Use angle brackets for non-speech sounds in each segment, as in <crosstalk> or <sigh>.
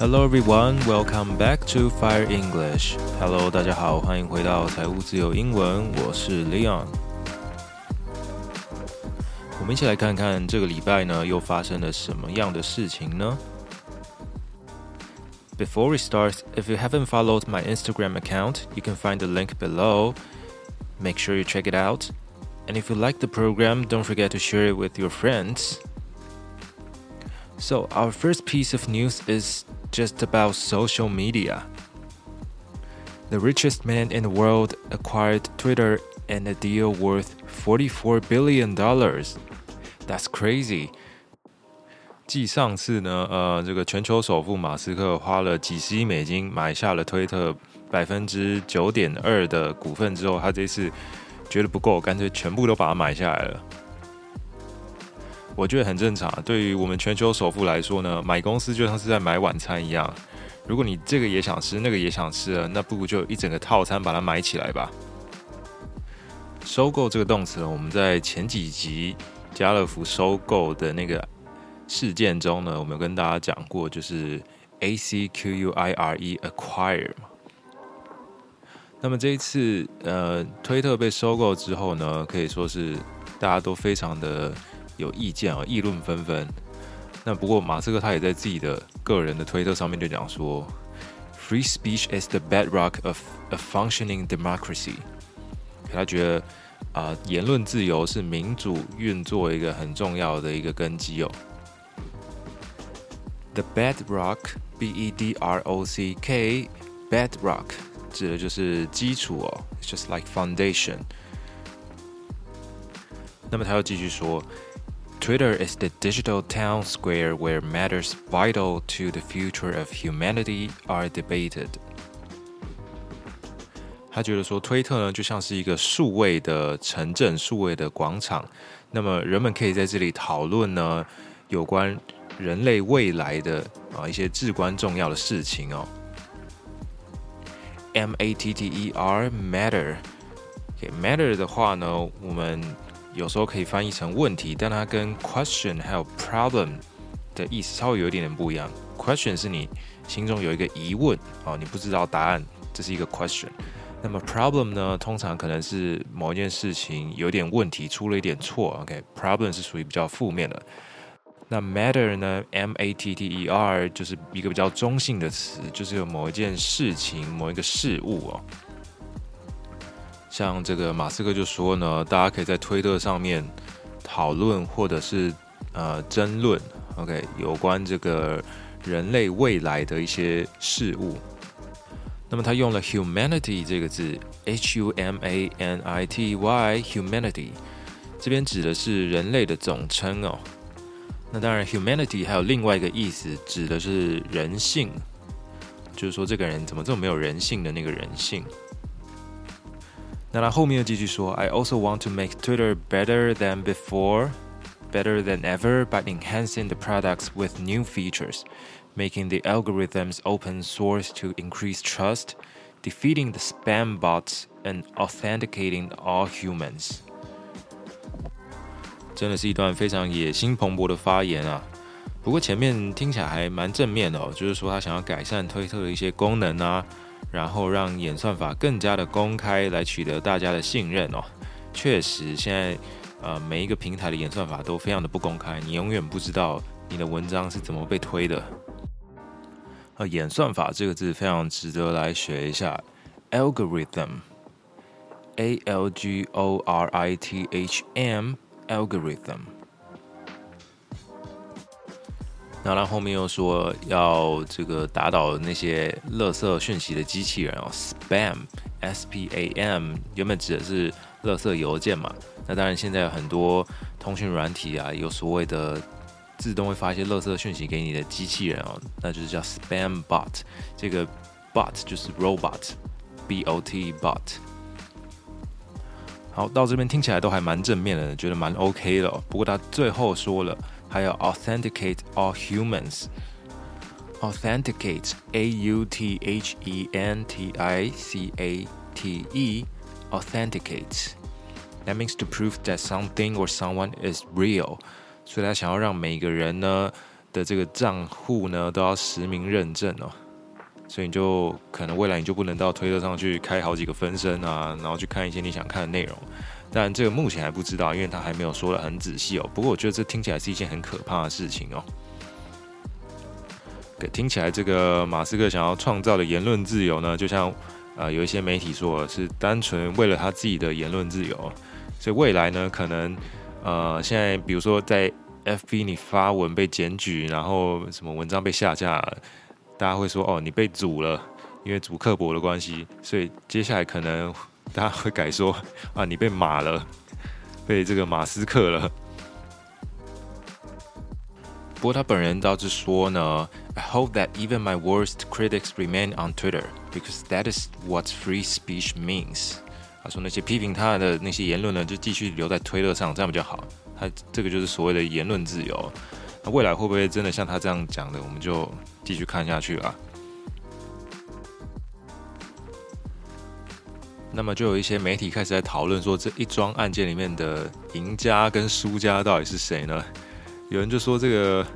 Hello everyone, welcome back to Fire English. Hello，大家好，欢迎回到财务自由英文，我是 Leon。我们一起来看看这个礼拜呢又发生了什么样的事情呢？Before we start, if you haven't followed my Instagram account, you can find the link below. Make sure you check it out. And if you like the program, don't forget to share it with your friends. So, our first piece of news is just about social media. The richest man in the world acquired Twitter in a deal worth $44 billion. That's crazy. 继上次呢，呃，这个全球首富马斯克花了几十亿美金买下了推特百分之九点二的股份之后，他这次觉得不够，干脆全部都把它买下来了。 我觉得很正常。对于我们全球首富来说呢，买公司就像是在买晚餐一样。如果你这个也想吃，那个也想吃了，那不如就一整个套餐把它买起来吧。收购这个动词呢，我们在前几集家乐福收购的那个事件中呢，我们有跟大家讲过，就是 A C Q U I R E acquire 嘛。那么这一次，呃，推特被收购之后呢，可以说是大家都非常的有意见啊，议论纷纷。那不过马斯克他也在自己的个人的推特上面就讲说，Free speech is the bedrock of a functioning democracy。他觉得啊、言论自由是民主运作一个很重要的一个根基哦。The bedrock，B-E-D-R-O-C-K，bedrock。指的就是基础哦 just like foundation。那么他又继续说 ，Twitter is the digital town square where matters vital to the future of humanity are debated。他觉得说，推特呢就像是一个数位的城镇、数位的广场，那么人们可以在这里讨论呢有关人类未来的啊一些至关重要的事情哦。M A T T E R matter，OK，matter、okay, 的话呢，我们 有时候可以翻译成问题，但它跟 question 还有 problem 的意思稍微有一点点不一样。question 是你心中有一个疑问哦，你不知道答案，这是一个 question。那么 problem 呢，通常可能是某一件事情有点问题，出了一点错。OK，problem、是属于比较负面的。那 matter 呢？M A T T E R 就是一个比较中性的词，就是有某一件事情、某一个事物哦。像这个马斯克就说呢，大家可以在推特上面讨论或者是呃争论，OK，有关这个人类未来的一些事物。那么他用了 humanity 这个字，H U M A N I T Y，humanity，这边指的是人类的总称哦。那当然，humanity 还有另外一个意思，指的是人性，就是说这个人怎么这么没有人性的那个人性。那他后面又继续说，I also want to make Twitter better than before, better than ever by enhancing the products with new features, making the algorithms open source to increase trust, defeating the spam bots, and authenticating all humans. 真的是一段非常野心蓬勃的发言啊！不过前面听起来还蛮正面的哦，就是说他想要改善推特的一些功能啊， 然后让演算法更加的公开，来取得大家的信任哦。确实，现在呃每一个平台的演算法都非常的不公开，你永远不知道你的文章是怎么被推的。呃，演算法这个字非常值得来学一下，algorithm，A L G O R I T H M。然后他后面又说要这个打倒那些垃圾讯息的机器人哦，Spam，S P A M，原本指的是垃圾邮件嘛。那当然现在有很多通讯软体啊，有所谓的自动会发一些垃圾讯息给你的机器人哦，那就是叫 Spam Bot。这个 Bot 就是 Robot，B O T Bot。好，到这边听起来都还蛮正面的，觉得蛮 OK 的哦。不过他最后说了，还要 authenticate all humans。authenticate，A U T H E N T I C A T E，authenticate。That means to prove that something or someone is real。所以他想要让每个人呢 的这个账户呢都要实名认证哦，所以你就可能未来你就不能到推特上去开好几个分身啊，然后去看一些你想看的内容。 但这个目前还不知道，因为他还没有说得很仔细哦。不过我觉得这听起来是一件很可怕的事情哦。听起来这个马斯克想要创造的言论自由呢，就像呃有一些媒体说是单纯为了他自己的言论自由，所以未来呢可能呃现在比如说在 FB 你发文被检举，然后什么文章被下架，大家会说哦你被阻了，因为祖克伯的关系，所以接下来可能大家会改说啊你被马了，被这个马斯克了。不过他本人倒是说呢，I hope that even my worst critics remain on Twitter because that is what free speech means。他说那些批评他的那些言论呢，就继续留在推特上，这样比较好。他这个就是所谓的言论自由。那未来会不会真的像他这样讲的，我们就继续看下去啊。那么就有一些媒体开始在讨论说，这一桩案件里面的赢家跟输家到底是谁呢？有人就说这个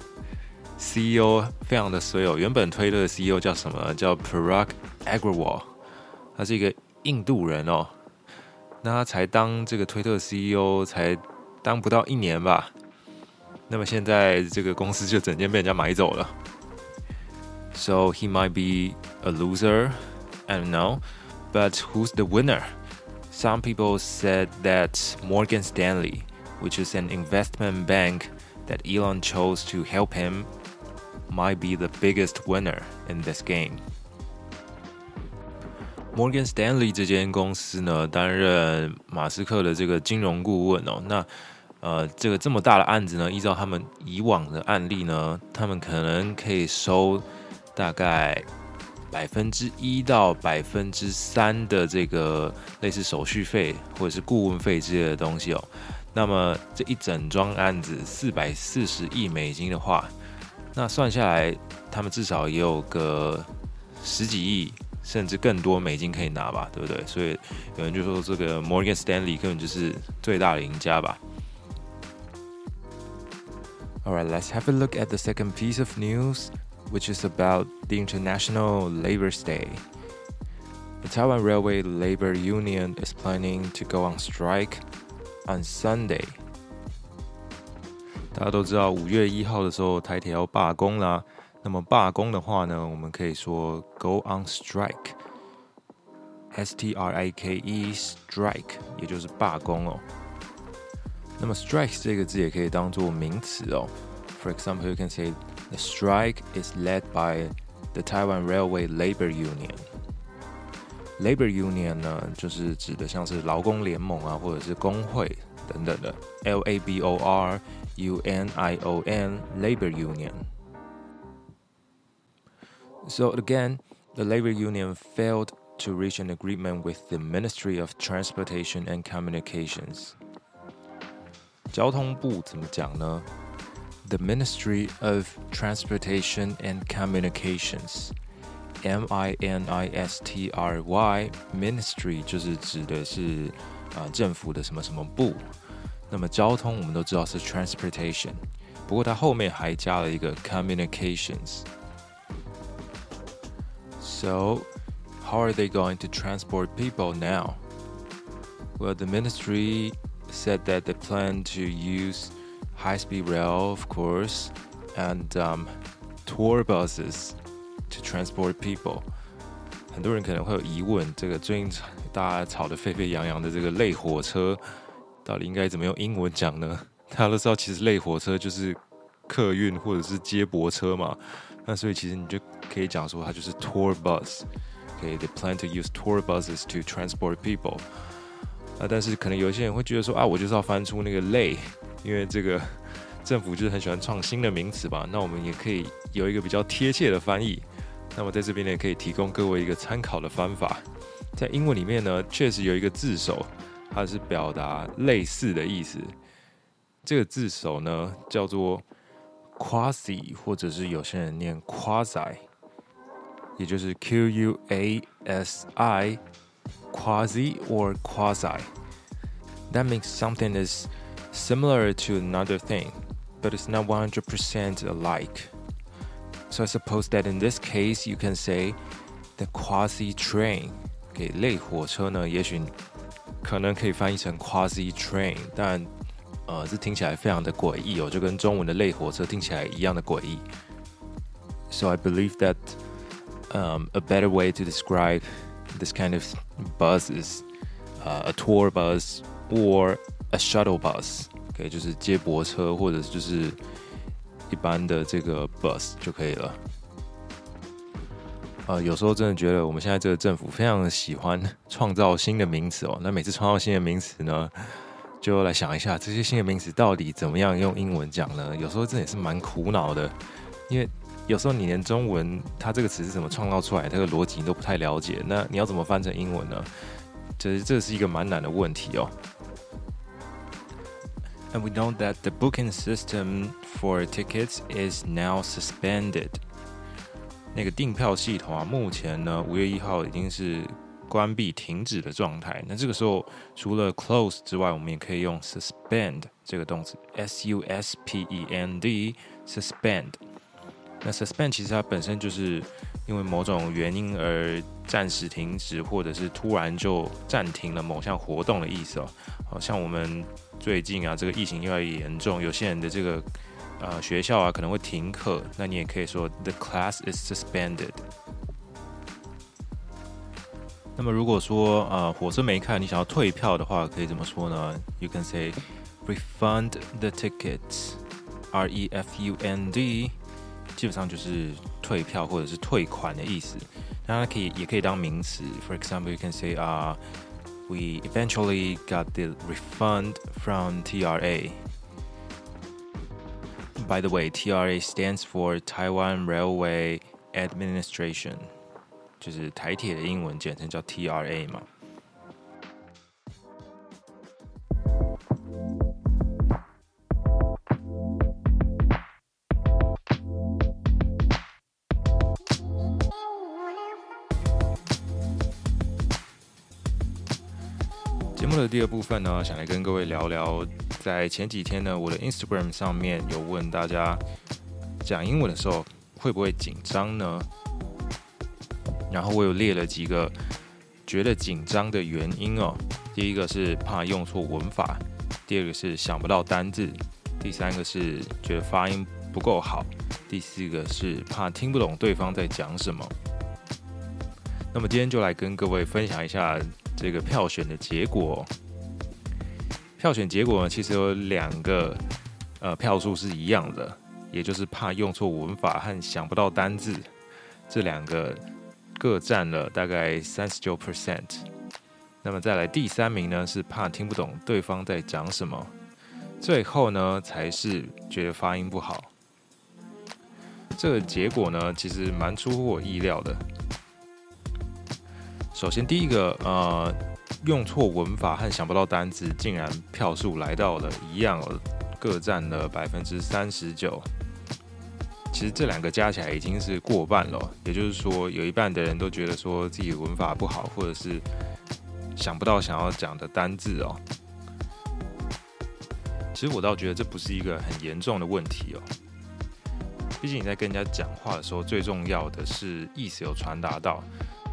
CEO 非常的衰哦，原本推特的 CEO 叫什么？叫 Parag Agrawal，他是一个印度人哦。那他才当这个推特 CEO 才当不到一年吧？那么现在这个公司就整间被人家买走了。So he might be a loser, I don't know. But who's the winner? Some people said that Morgan Stanley, which is an investment bank. That Elon chose to help him might be the biggest winner in this game. Morgan Stanley 这间公司呢，担任马斯克的这个金融顾问哦。那呃，这个这么大的案子呢，依照他们以往的案例呢，他们可能可以收大概 百分之一到百分之三的这个类似手续费或者是顾问费之类的东西哦。那么这一整桩案子四百四十亿美金的话，那算下来，他们至少也有个十几亿甚至更多美金可以拿吧，对不对？所以有人就说这个 Morgan Stanley 根本就是最大的赢家吧。Alright, let's have a look at the second piece of news, which is about the International Labour's Day. The Taiwan Railway Labor Union is planning to go on strike. On Sunday，大家都知道五月一号的时候台铁要罢工啦。那么罢工的话呢，我们可以说 go on strike，S T R I K E，strike，也就是罢工哦。那么 strike 这个字也可以当做名词哦。For example, you can say the strike is led by the Taiwan Railway Labor Union。Labor Union 呢，就是指的像是劳工联盟啊，或者是工会等等的。L A B O R U N I O N Labor Union。So again, the Labor Union failed to reach an agreement with the Ministry of Transportation and Communications。交通部怎么讲呢 ？The Ministry of Transportation and Communications。M I N I S T R Y，Ministry 就是指的是啊、呃、政府的什么什么部。那么交通我们都知道是 transportation，不过它后面还加了一个 communications。So how are they going to transport people now? Well, the ministry said that they plan to use high-speed rail, of course, and um, tour buses. To transport people，很多人可能会有疑问，这个最近大家吵得沸沸扬扬的这个类火车，到底应该怎么用英文讲呢？大家都知道，其实类火车就是客运或者是接驳车嘛，那所以其实你就可以讲说它就是 tour <laughs> bus。OK，they plan to use tour buses to transport people。啊，但是可能有些人会觉得说啊，我就是要翻出那个类， 因为这个。<laughs> 政府就是很喜欢创新的名词吧，那我们也可以有一个比较贴切的翻译。那么在这边呢，也可以提供各位一个参考的方法。在英文里面呢，确实有一个字首，它是表达类似的意思。这个字首呢叫做 quasi，或者是有些人念 quasi，也就是 Q U A S I，quasi or quasi。That means something is similar to another thing。But it's not one hundred percent alike. So I suppose that in this case you can say the quasi train。给类火车呢，也许可能可以翻译成 quasi train，但呃，这听起来非常的诡异哦，就跟中文的类火车听起来一样的诡异。So I believe that um, a better way to describe this kind of bus is uh, a tour bus or a shuttle bus。OK，就是接驳车或者就是一般的这个 bus 就可以了。呃，有时候真的觉得我们现在这个政府非常喜欢创造新的名词哦。那每次创造新的名词呢，就来想一下这些新的名词到底怎么样用英文讲呢？有时候真的也是蛮苦恼的，因为有时候你连中文它这个词是怎么创造出来，这个逻辑你都不太了解。那你要怎么翻成英文呢？这这是一个蛮难的问题哦。And we know that the booking system for tickets is now suspended. 那个订票系统啊，目前呢，五月一号已经是关闭、停止的状态。那这个时候，除了 close 之外，我们也可以用 suspend 这个动词，s u s p e n d，suspend。那 suspend 其实它本身就是因为某种原因而暂时停止，或者是突然就暂停了某项活动的意思哦。好像我们 最近啊，这个疫情越来越严重，有些人的这个。呃，学校啊可能会停课，那你也可以说 the class is suspended。那么如果说呃火车没开，你想要退票的话，可以怎么说呢？You can say refund the tickets，R E F U N D，基本上就是退票或者是退款的意思。当然可以也可以当名词，For example，you can say 啊 ，uh，we eventually got the refund from TRA。By the way, TRA stands for Taiwan Railway Administration，就是台铁的英文简称叫 TRA 嘛。 节目的第二部分呢，想来跟各位聊聊。在前几天呢，我的 Instagram 上面有问大家讲英文的时候会不会紧张呢？然后我有列了几个觉得紧张的原因哦。第一个是怕用错文法，第二个是想不到单字，第三个是觉得发音不够好，第四个是怕听不懂对方在讲什么。那么今天就来跟各位分享一下这个票选的结果。票选结果呢，其实有两个呃票数是一样的，也就是怕用错文法和想不到单字，这两个各占了大概三十九 percent。那么再来第三名呢，是怕听不懂对方在讲什么，最后呢才是觉得发音不好。这个结果呢，其实蛮出乎我意料的。首先第一个呃。用错文法和想不到单词，竟然票数来到了一样，各占了百分之三十九。其实这两个加起来已经是过半了，也就是说，有一半的人都觉得说自己文法不好，或者是想不到想要讲的单字哦。其实我倒觉得这不是一个很严重的问题哦。毕竟你在跟人家讲话的时候，最重要的是意思有传达到。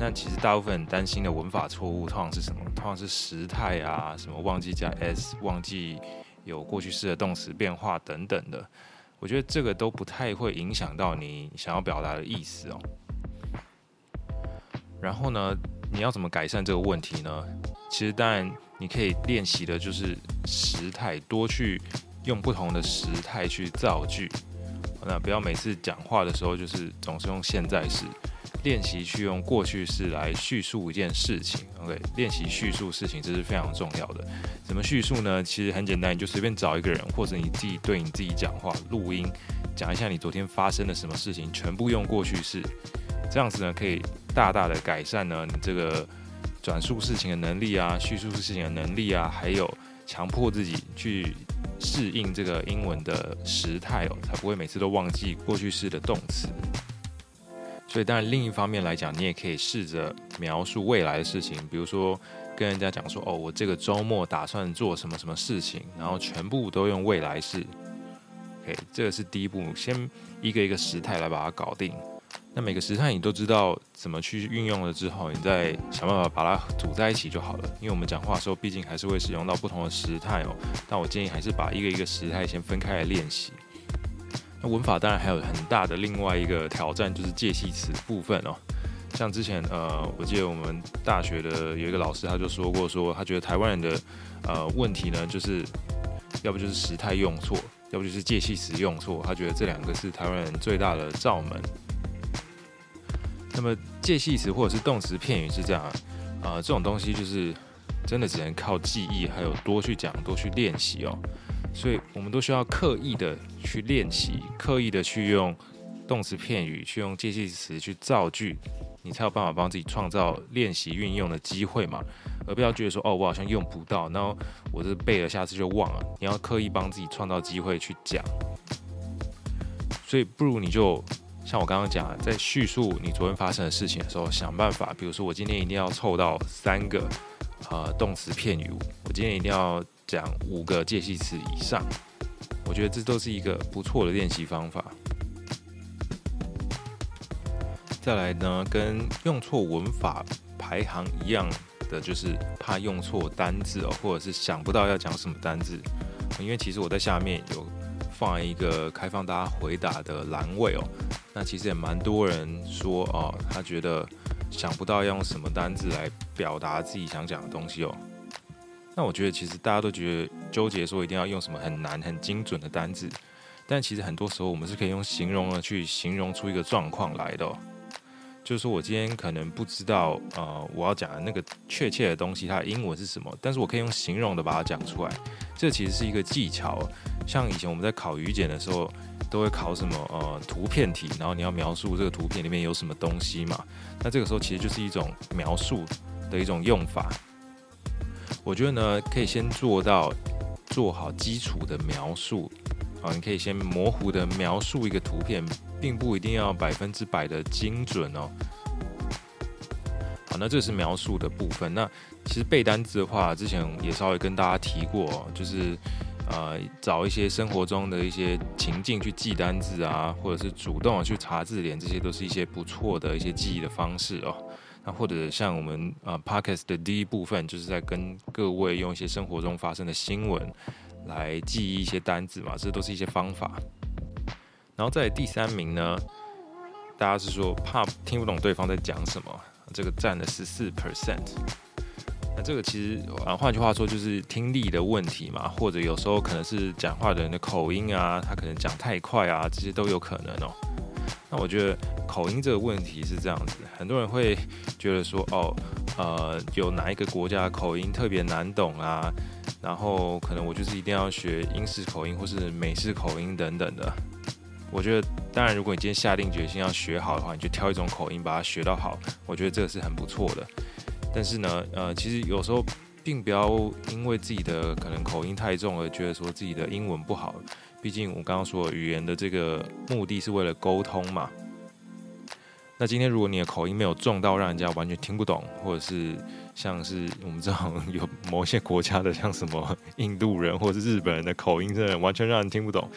那其实大部分担心的文法错误，通常是什么？通常是时态啊，什么忘记加 s，忘记有过去式的动词变化等等的。我觉得这个都不太会影响到你想要表达的意思哦。然后呢，你要怎么改善这个问题呢？其实当然你可以练习的就是时态，多去用不同的时态去造句。那不要每次讲话的时候就是总是用现在时。练习去用过去式来叙述一件事情，OK？练习叙述事情这是非常重要的。怎么叙述呢？其实很简单，你就随便找一个人，或者你自己对你自己讲话，录音，讲一下你昨天发生了什么事情，全部用过去式。这样子呢，可以大大的改善呢你这个转述事情的能力啊，叙述事情的能力啊，还有强迫自己去适应这个英文的时态哦，才不会每次都忘记过去式的动词。所以，当然，另一方面来讲，你也可以试着描述未来的事情，比如说跟人家讲说：“哦，我这个周末打算做什么什么事情。”然后全部都用未来式，OK，这个是第一步，先一个一个时态来把它搞定。那每个时态你都知道怎么去运用了之后，你再想办法把它组在一起就好了。因为我们讲话的时候，毕竟还是会使用到不同的时态哦。但我建议还是把一个一个时态先分开来练习。那文法当然还有很大的另外一个挑战，就是介系词部分哦。像之前呃，我记得我们大学的有一个老师他就说过，说他觉得台湾人的呃问题呢，就是要不就是时态用错，要不就是介系词用错。他觉得这两个是台湾人最大的罩门。那么介系词或者是动词片语是这样啊，这种东西就是真的只能靠记忆，还有多去讲，多去练习哦。所以我们都需要刻意的去练习，刻意的去用动词片语，去用介系词去造句，你才有办法帮自己创造练习运用的机会嘛。而不要觉得说哦，我好像用不到，然后我这背了，下次就忘了。你要刻意帮自己创造机会去讲。所以不如你就。像我刚刚讲，在叙述你昨天发生的事情的时候，想办法，比如说我今天一定要凑到三个呃动词片语，我今天一定要讲五个介系词以上，我觉得这都是一个不错的练习方法。再来呢，跟用错文法排行一样的，就是怕用错单字哦，或者是想不到要讲什么单字，因为其实我在下面有放一个开放大家回答的栏位哦。那其实也蛮多人说哦，他觉得想不到要用什么单字来表达自己想讲的东西哦。那我觉得其实大家都觉得纠结说一定要用什么很难很精准的单字，但其实很多时候我们是可以用形容的去形容出一个状况来的哦。就是说我今天可能不知道呃我要讲的那个确切的东西它的英文是什么，但是我可以用形容的把它讲出来，这其实是一个技巧。像以前我们在考语检的时候。都会考什么呃图片题，然后你要描述这个图片里面有什么东西嘛？那这个时候其实就是一种描述的一种用法。我觉得呢，可以先做到做好基础的描述啊，你可以先模糊的描述一个图片，并不一定要百分之百的精准哦。好，那这是描述的部分。那其实背单词的话，之前也稍微跟大家提过，就是。呃，找一些生活中的一些情境去记单字啊，或者是主动去查字典，这些都是一些不错的一些记忆的方式哦。那或者像我们呃 Podcast 的第一部分，就是在跟各位用一些生活中发生的新闻来记忆一些单字嘛，这都是一些方法。然后在第三名呢，大家是说怕听不懂对方在讲什么，这个占了十四 percent。那这个其实啊，换句话说就是听力的问题嘛，或者有时候可能是讲话的人的口音啊，他可能讲太快啊，这些都有可能哦。那我觉得口音这个问题是这样子，很多人会觉得说，哦，呃，有哪一个国家的口音特别难懂啊，然后可能我就是一定要学英式口音或是美式口音等等的。我觉得，当然，如果你今天下定决心要学好的话，你就挑一种口音把它学到好，我觉得这个是很不错的。但是呢，呃，其实有时候并不要因为自己的可能口音太重而觉得说自己的英文不好。毕竟我刚刚说语言的这个目的是为了沟通嘛。那今天如果你的口音没有重到让人家完全听不懂，或者是像是我们知道有某些国家的像什么印度人或者是日本人的口音，真的完全让人听不懂。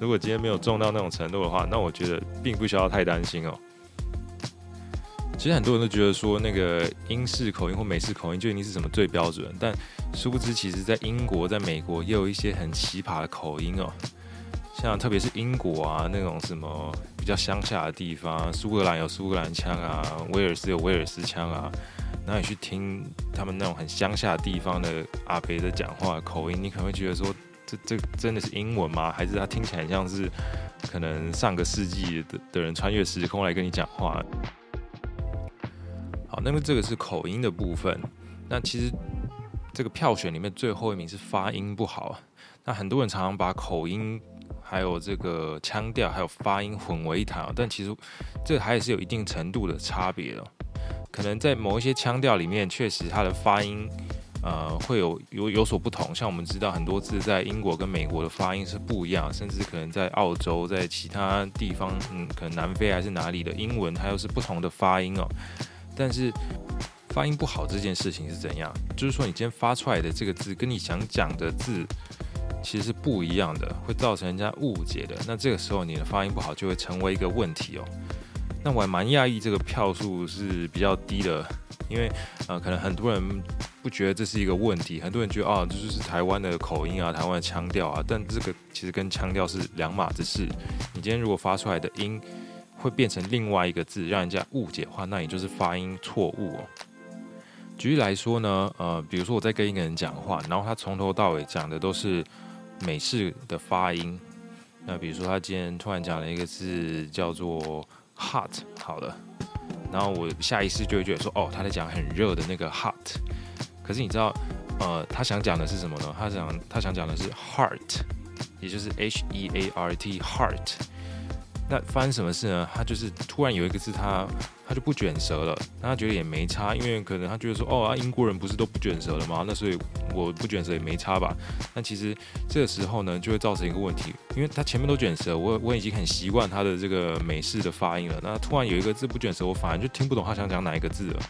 如果今天没有重到那种程度的话，那我觉得并不需要太担心哦。其实很多人都觉得说那个英式口音或美式口音就一定是什么最标准，但殊不知，其实，在英国、在美国也有一些很奇葩的口音哦。像特别是英国啊，那种什么比较乡下的地方，苏格兰有苏格兰腔啊，威尔斯有威尔斯腔啊。那你去听他们那种很乡下的地方的阿伯的讲话口音，你可能会觉得说，这这真的是英文吗？还是他听起来像是可能上个世纪的的人穿越时空来跟你讲话？那么这个是口音的部分。那其实这个票选里面最后一名是发音不好。那很多人常常把口音、还有这个腔调、还有发音混为一谈。但其实这还是有一定程度的差别的。可能在某一些腔调里面，确实它的发音呃会有有有所不同。像我们知道很多字在英国跟美国的发音是不一样，甚至可能在澳洲、在其他地方，嗯，可能南非还是哪里的英文，它又是不同的发音哦。但是发音不好这件事情是怎样？就是说，你今天发出来的这个字，跟你想讲的字其实是不一样的，会造成人家误解的。那这个时候你的发音不好，就会成为一个问题哦。那我还蛮讶异，这个票数是比较低的，因为呃，可能很多人不觉得这是一个问题，很多人觉得啊，这就是台湾的口音啊，台湾的腔调啊，但这个其实跟腔调是两码子事。你今天如果发出来的音会变成另外一个字，让人家误解的话，那你就是发音错误哦。举例来说呢，呃，比如说我在跟一个人讲话，然后他从头到尾讲的都是美式的发音，那比如说他今天突然讲了一个字叫做 hot，好了，然后我下意识就会觉得说，哦，他在讲很热的那个 hot，可是你知道，呃，他想讲的是什么呢？他想他想讲的是 heart，也就是 h e a r t heart。那发生什么事呢？他就是突然有一个字他，他就不卷舌了。那他觉得也没差，因为可能他觉得说，哦啊，英国人不是都不卷舌了吗？那所以我不卷舌也没差吧？那其实这个时候呢，就会造成一个问题，因为他前面都卷舌，我我已经很习惯他的这个美式的发音了。那突然有一个字不卷舌，我反而就听不懂他想讲哪一个字了。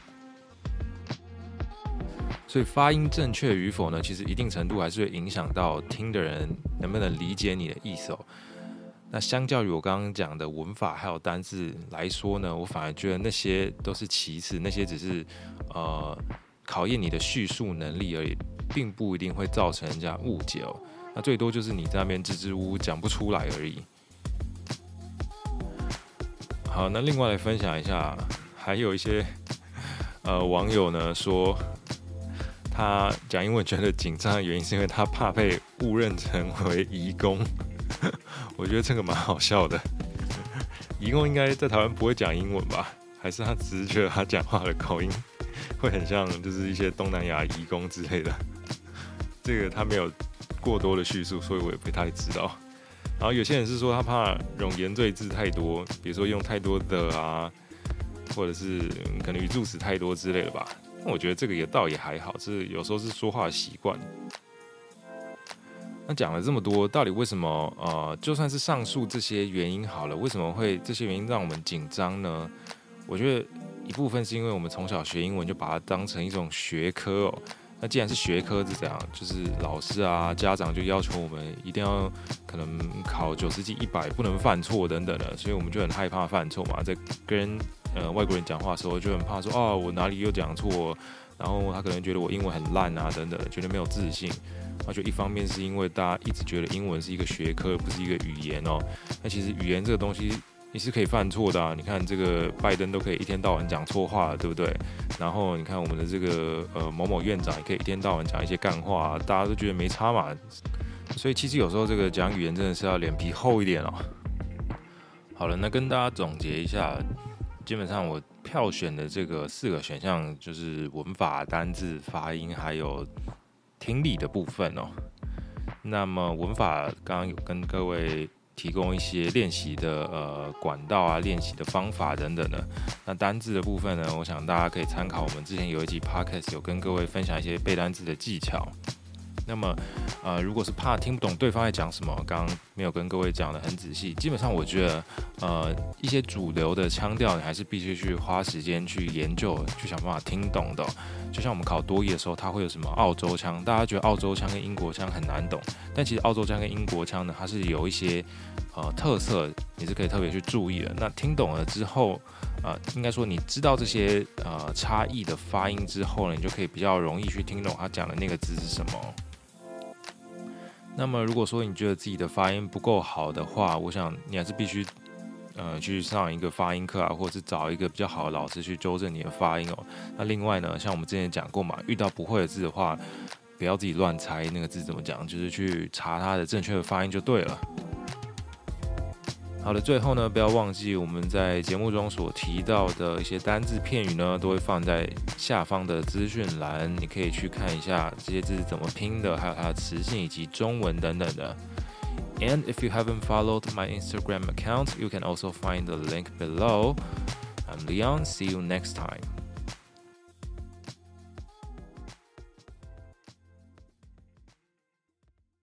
所以发音正确与否呢，其实一定程度还是会影响到听的人能不能理解你的意思哦。那相较于我刚刚讲的文法还有单字来说呢，我反而觉得那些都是其次，那些只是呃考验你的叙述能力而已，并不一定会造成人家误解哦。那最多就是你在那边支支吾吾讲不出来而已。好，那另外来分享一下，还有一些呃网友呢说，他讲英文觉得紧张的原因是因为他怕被误认成为移工。<laughs> 我觉得这个蛮好笑的。<laughs> 移工应该在台湾不会讲英文吧？还是他只是觉得他讲话的口音会很像，就是一些东南亚移工之类的？<laughs> 这个他没有过多的叙述，所以我也不太知道。然后有些人是说他怕冗言赘字太多，比如说用太多的啊，或者是可能语助词太多之类的吧。我觉得这个也倒也还好，是有时候是说话习惯。那讲了这么多，到底为什么？呃，就算是上述这些原因好了，为什么会这些原因让我们紧张呢？我觉得一部分是因为我们从小学英文就把它当成一种学科哦。那既然是学科是这样，就是老师啊、家长就要求我们一定要可能考九十几、一百，不能犯错等等的，所以我们就很害怕犯错嘛。在跟呃外国人讲话的时候，就很怕说哦，我哪里又讲错，然后他可能觉得我英文很烂啊等等，觉得没有自信。那就一方面是因为大家一直觉得英文是一个学科，不是一个语言哦。那其实语言这个东西你是可以犯错的啊。你看这个拜登都可以一天到晚讲错话，对不对？然后你看我们的这个呃某某院长也可以一天到晚讲一些干话，大家都觉得没差嘛。所以其实有时候这个讲语言真的是要脸皮厚一点哦。好了，那跟大家总结一下，基本上我票选的这个四个选项就是文法、单字、发音还有。听力的部分哦，那么文法刚刚有跟各位提供一些练习的呃管道啊，练习的方法等等的。那单字的部分呢，我想大家可以参考我们之前有一集 podcast 有跟各位分享一些背单字的技巧。那么，呃，如果是怕听不懂对方在讲什么，刚刚没有跟各位讲得很仔细。基本上，我觉得，呃，一些主流的腔调，你还是必须去花时间去研究，去想办法听懂的。就像我们考多益的时候，它会有什么澳洲腔？大家觉得澳洲腔跟英国腔很难懂，但其实澳洲腔跟英国腔呢，它是有一些呃特色，你是可以特别去注意的。那听懂了之后，呃，应该说你知道这些呃差异的发音之后呢，你就可以比较容易去听懂他讲的那个字是什么。那么，如果说你觉得自己的发音不够好的话，我想你还是必须，呃，去上一个发音课啊，或者是找一个比较好的老师去纠正你的发音哦。那另外呢，像我们之前讲过嘛，遇到不会的字的话，不要自己乱猜那个字怎么讲，就是去查它的正确的发音就对了。好的，最后呢，不要忘记我们在节目中所提到的一些单字片语呢，都会放在下方的资讯栏，你可以去看一下这些字是怎么拼的，还有它的词性以及中文等等的。And if you haven't followed my Instagram account, you can also find the link below. I'm Leon. See you next time.